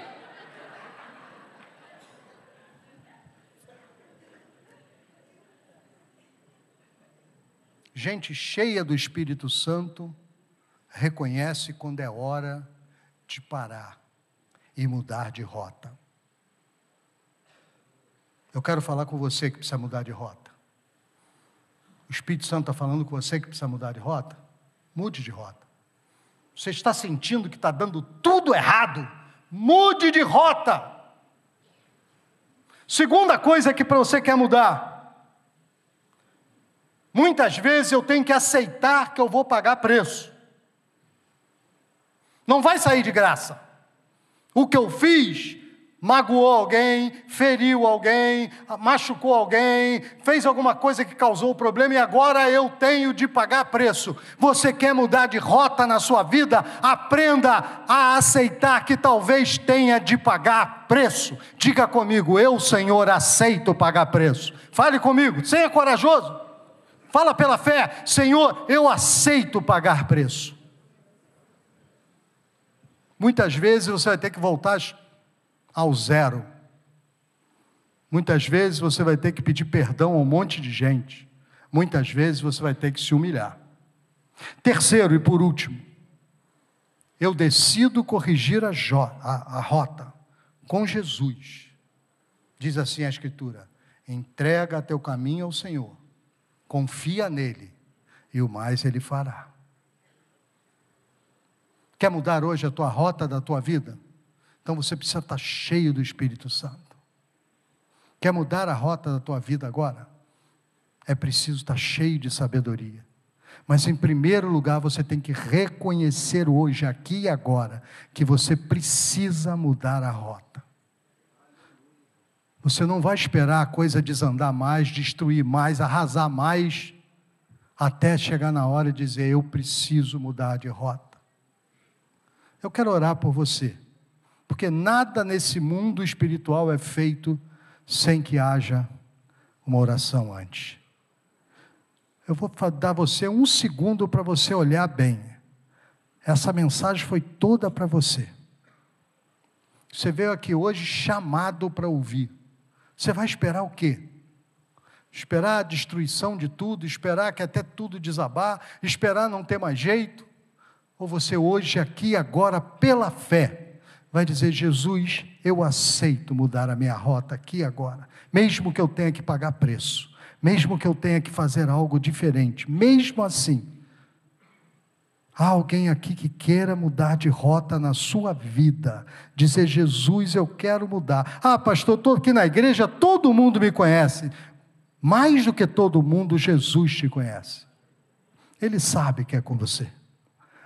Gente cheia do Espírito Santo reconhece quando é hora de parar e mudar de rota. Eu quero falar com você que precisa mudar de rota. O Espírito Santo está falando com você que precisa mudar de rota. Mude de rota. Você está sentindo que está dando tudo errado. Mude de rota. Segunda coisa que para você quer mudar. Muitas vezes eu tenho que aceitar que eu vou pagar preço. Não vai sair de graça. O que eu fiz magoou alguém, feriu alguém, machucou alguém, fez alguma coisa que causou problema e agora eu tenho de pagar preço. Você quer mudar de rota na sua vida? Aprenda a aceitar que talvez tenha de pagar preço. Diga comigo, eu, Senhor, aceito pagar preço. Fale comigo, seja corajoso. Fala pela fé, Senhor, eu aceito pagar preço. Muitas vezes você vai ter que voltar ao zero. Muitas vezes você vai ter que pedir perdão a um monte de gente. Muitas vezes você vai ter que se humilhar. Terceiro e por último, eu decido corrigir a, a, a rota com Jesus. Diz assim a Escritura: entrega teu caminho ao Senhor, confia nele, e o mais ele fará. Quer mudar hoje a tua rota da tua vida? Então você precisa estar cheio do Espírito Santo. Quer mudar a rota da tua vida agora? É preciso estar cheio de sabedoria. Mas em primeiro lugar, você tem que reconhecer hoje, aqui e agora, que você precisa mudar a rota. Você não vai esperar a coisa desandar mais, destruir mais, arrasar mais, até chegar na hora de dizer: Eu preciso mudar de rota. Eu quero orar por você porque nada nesse mundo espiritual é feito sem que haja uma oração antes. Eu vou dar você um segundo para você olhar bem. Essa mensagem foi toda para você. Você veio aqui hoje chamado para ouvir. Você vai esperar o quê? Esperar a destruição de tudo, esperar que até tudo desabar, esperar não ter mais jeito? Ou você hoje, aqui, agora, pela fé, vai dizer: Jesus, eu aceito mudar a minha rota aqui agora, mesmo que eu tenha que pagar preço, mesmo que eu tenha que fazer algo diferente, mesmo assim. Há alguém aqui que queira mudar de rota na sua vida, dizer: Jesus, eu quero mudar. Ah, pastor, estou aqui na igreja, todo mundo me conhece. Mais do que todo mundo, Jesus te conhece. Ele sabe que é com você.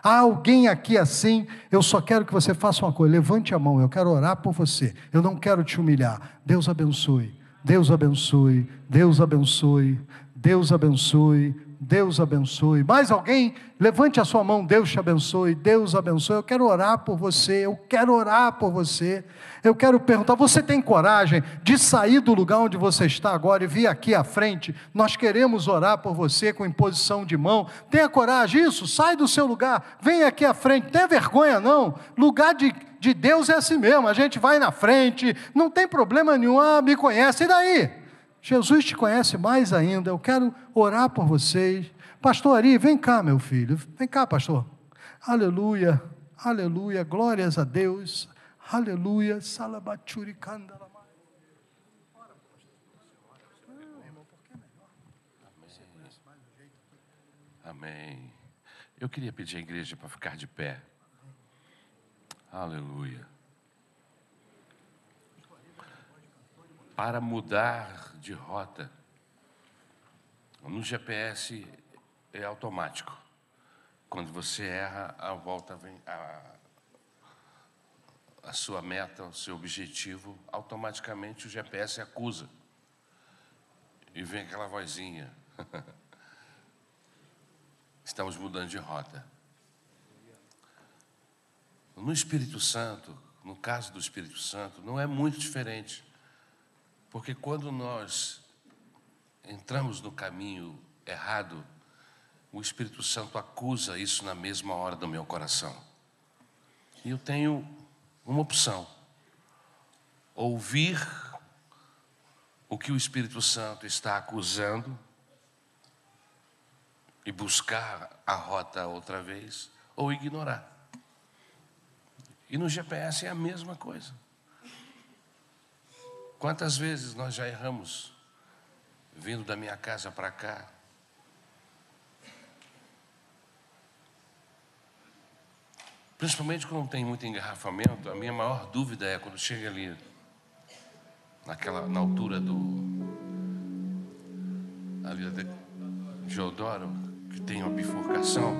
Há alguém aqui assim, eu só quero que você faça uma coisa, levante a mão, eu quero orar por você, eu não quero te humilhar. Deus abençoe, Deus abençoe, Deus abençoe, Deus abençoe, Deus abençoe. Mais alguém? Levante a sua mão, Deus te abençoe, Deus abençoe. Eu quero orar por você, eu quero orar por você. Eu quero perguntar: você tem coragem de sair do lugar onde você está agora e vir aqui à frente? Nós queremos orar por você com imposição de mão. Tenha coragem, isso, sai do seu lugar, vem aqui à frente, tenha vergonha não. Lugar de, de Deus é assim mesmo, a gente vai na frente, não tem problema nenhum, ah, me conhece, e daí? Jesus te conhece mais ainda. Eu quero orar por vocês. Pastor Ari, vem cá, meu filho. Vem cá, pastor. Aleluia, aleluia, glórias a Deus. Aleluia, salabachuri kandala. Amém. Eu queria pedir à igreja para ficar de pé. Aleluia. para mudar de rota. No GPS é automático. Quando você erra, a volta vem a, a sua meta, o seu objetivo, automaticamente o GPS acusa. E vem aquela vozinha. *laughs* Estamos mudando de rota. No Espírito Santo, no caso do Espírito Santo, não é muito diferente. Porque quando nós entramos no caminho errado, o Espírito Santo acusa isso na mesma hora do meu coração. E eu tenho uma opção: ouvir o que o Espírito Santo está acusando e buscar a rota outra vez, ou ignorar. E no GPS é a mesma coisa. Quantas vezes nós já erramos vindo da minha casa para cá? Principalmente quando tem muito engarrafamento, a minha maior dúvida é quando chega ali, naquela, na altura do. ali de Eudoro, que tem uma bifurcação.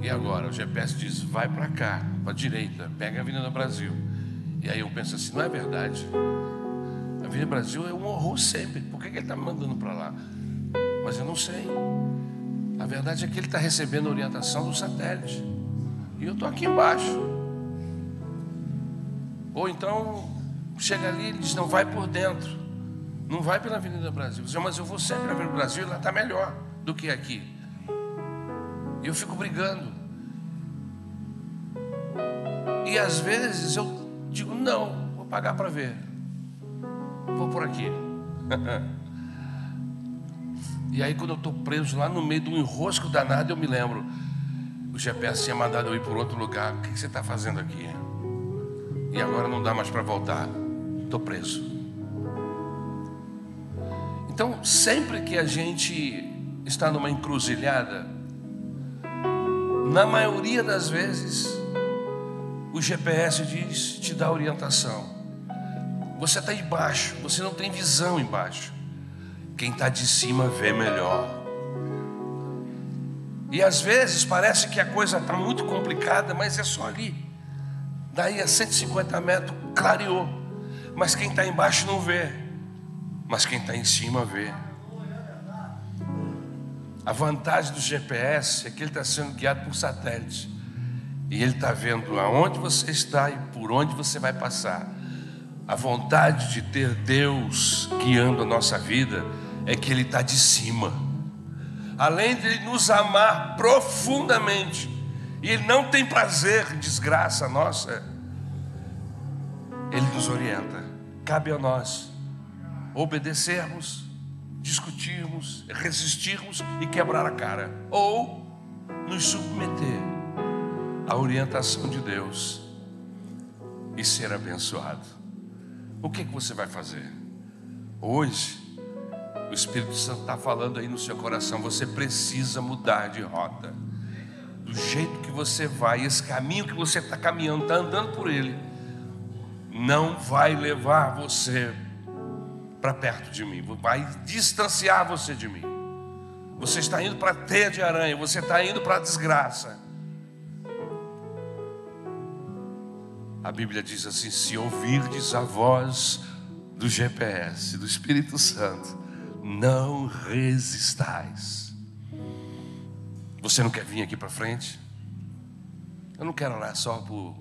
E agora? O GPS diz: vai para cá, para a direita, pega a Avenida Brasil. E aí eu penso assim: não é verdade. A Avenida Brasil é um horror sempre. Por que ele está me mandando para lá? Mas eu não sei. A verdade é que ele está recebendo orientação do satélite. E eu estou aqui embaixo. Ou então, chega ali e diz: não vai por dentro. Não vai pela Avenida Brasil. Mas eu vou sempre na Avenida Brasil, ela está melhor do que aqui. E eu fico brigando. E às vezes eu digo: não, vou pagar para ver. Vou por aqui. *laughs* e aí, quando eu estou preso lá no meio de um enrosco danado, eu me lembro o GPS tinha mandado eu ir por outro lugar. O que você está fazendo aqui? E agora não dá mais para voltar. Estou preso. Então, sempre que a gente está numa encruzilhada, na maioria das vezes, o GPS diz, te dá orientação. Você está embaixo, você não tem visão embaixo. Quem está de cima vê melhor. E às vezes parece que a coisa está muito complicada, mas é só ali. Daí a 150 metros clareou. Mas quem está embaixo não vê. Mas quem está em cima vê. A vantagem do GPS é que ele está sendo guiado por satélite. E ele está vendo aonde você está e por onde você vai passar. A vontade de ter Deus guiando a nossa vida é que Ele está de cima além de nos amar profundamente, e Ele não tem prazer em desgraça nossa, Ele nos orienta. Cabe a nós obedecermos, discutirmos, resistirmos e quebrar a cara, ou nos submeter à orientação de Deus e ser abençoado. O que, que você vai fazer? Hoje, o Espírito Santo está falando aí no seu coração. Você precisa mudar de rota. Do jeito que você vai, esse caminho que você está caminhando, está andando por ele, não vai levar você para perto de mim, vai distanciar você de mim. Você está indo para a teia de aranha, você está indo para a desgraça. A Bíblia diz assim: se ouvirdes a voz do GPS, do Espírito Santo, não resistais. Você não quer vir aqui para frente? Eu não quero orar só por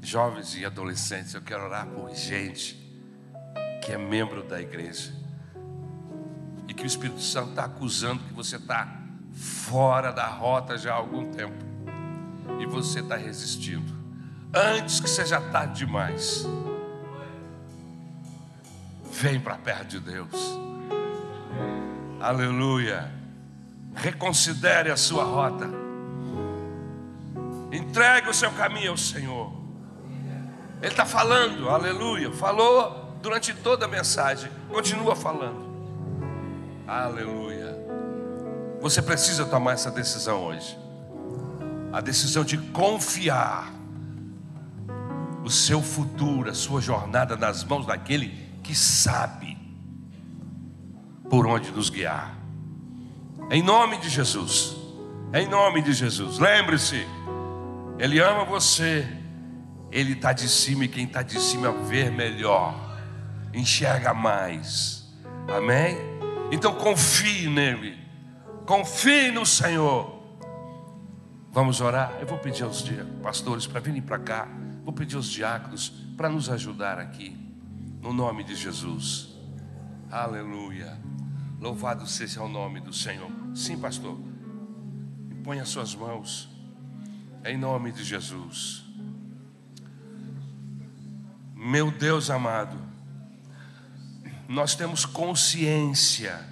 jovens e adolescentes, eu quero orar por gente que é membro da igreja e que o Espírito Santo está acusando que você está fora da rota já há algum tempo e você está resistindo. Antes que seja tarde demais, vem para perto de Deus. Aleluia. Reconsidere a sua rota. Entregue o seu caminho ao Senhor. Ele está falando, aleluia. Falou durante toda a mensagem. Continua falando. Aleluia. Você precisa tomar essa decisão hoje. A decisão de confiar o seu futuro, a sua jornada nas mãos daquele que sabe por onde nos guiar. Em nome de Jesus. Em nome de Jesus. Lembre-se, Ele ama você. Ele está de cima e quem está de cima vê melhor, enxerga mais. Amém? Então confie nele. Confie no Senhor. Vamos orar? Eu vou pedir aos pastores para virem para cá. Vou pedir aos diáconos para nos ajudar aqui. No nome de Jesus. Aleluia. Louvado seja o nome do Senhor. Sim, pastor. Põe as suas mãos. Em nome de Jesus. Meu Deus amado, nós temos consciência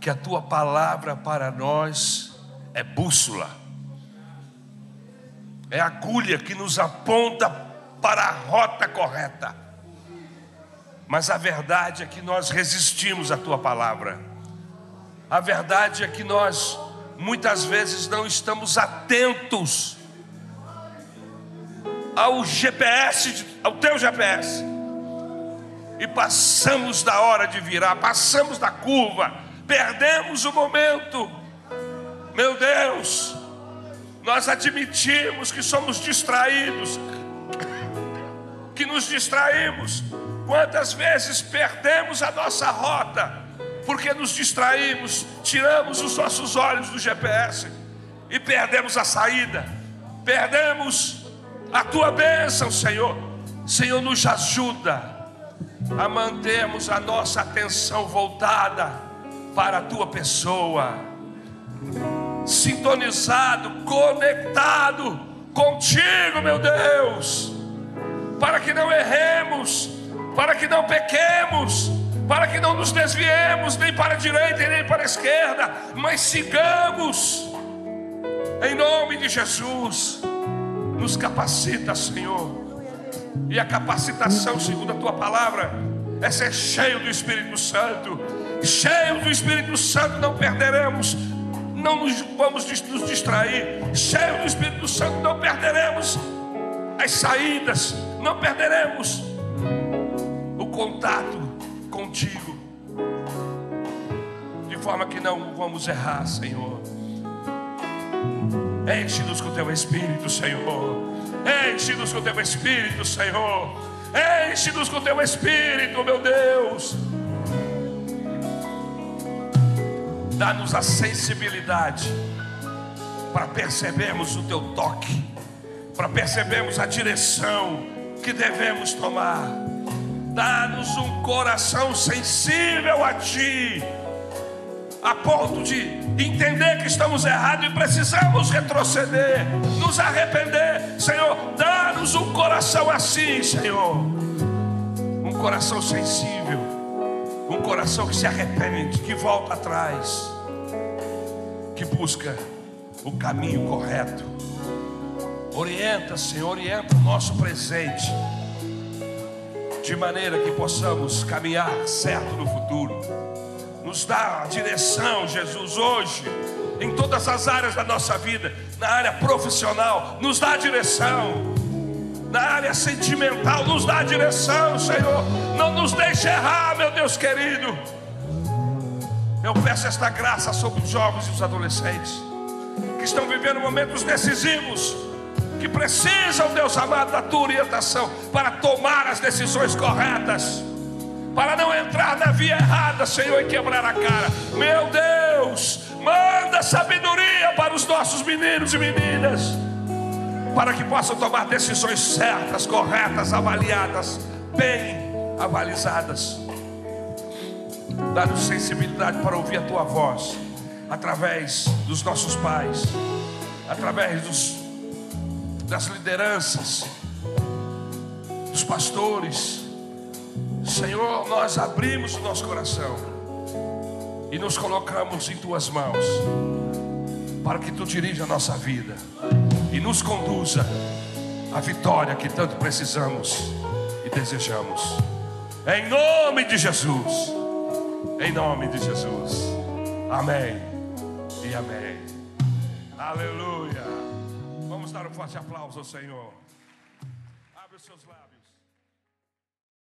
que a tua palavra para nós é bússola, é agulha que nos aponta para a rota correta. Mas a verdade é que nós resistimos à tua palavra. A verdade é que nós muitas vezes não estamos atentos ao GPS, ao teu GPS. E passamos da hora de virar, passamos da curva, perdemos o momento. Meu Deus, nós admitimos que somos distraídos, que nos distraímos. Quantas vezes perdemos a nossa rota, porque nos distraímos, tiramos os nossos olhos do GPS e perdemos a saída, perdemos a tua bênção, Senhor. Senhor, nos ajuda a mantermos a nossa atenção voltada para a tua pessoa, sintonizado, conectado contigo, meu Deus, para que não erremos para que não pequemos, para que não nos desviemos nem para a direita nem para a esquerda, mas sigamos, em nome de Jesus, nos capacita, Senhor, e a capacitação, segundo a tua palavra, é ser cheio do Espírito Santo, cheio do Espírito Santo, não perderemos não nos vamos nos distrair. Cheio do Espírito Santo, não perderemos as saídas, não perderemos contato contigo, de forma que não vamos errar, Senhor. Enche-nos com teu Espírito, Senhor. Enche-nos com teu Espírito, Senhor. Enche-nos com teu Espírito, meu Deus. Dá-nos a sensibilidade para percebermos o teu toque, para percebermos a direção que devemos tomar Dá-nos um coração sensível a Ti, a ponto de entender que estamos errados e precisamos retroceder, nos arrepender. Senhor, dá-nos um coração assim, Senhor. Um coração sensível, um coração que se arrepende, que volta atrás, que busca o caminho correto. Orienta, Senhor, orienta o nosso presente de maneira que possamos caminhar certo no futuro. Nos dá a direção, Jesus, hoje, em todas as áreas da nossa vida, na área profissional, nos dá a direção. Na área sentimental, nos dá a direção, Senhor. Não nos deixe errar, meu Deus querido. Eu peço esta graça sobre os jovens e os adolescentes que estão vivendo momentos decisivos que precisam, Deus amado, da tua orientação para tomar as decisões corretas, para não entrar na via errada, Senhor, e quebrar a cara. Meu Deus, manda sabedoria para os nossos meninos e meninas, para que possam tomar decisões certas, corretas, avaliadas, bem avalizadas. Dá-nos sensibilidade para ouvir a tua voz, através dos nossos pais, através dos das lideranças, dos pastores. Senhor, nós abrimos o nosso coração e nos colocamos em tuas mãos, para que tu dirija a nossa vida e nos conduza à vitória que tanto precisamos e desejamos. Em nome de Jesus. Em nome de Jesus. Amém e amém. Aleluia. Vamos dar um forte aplauso ao Senhor. Abre os seus lábios.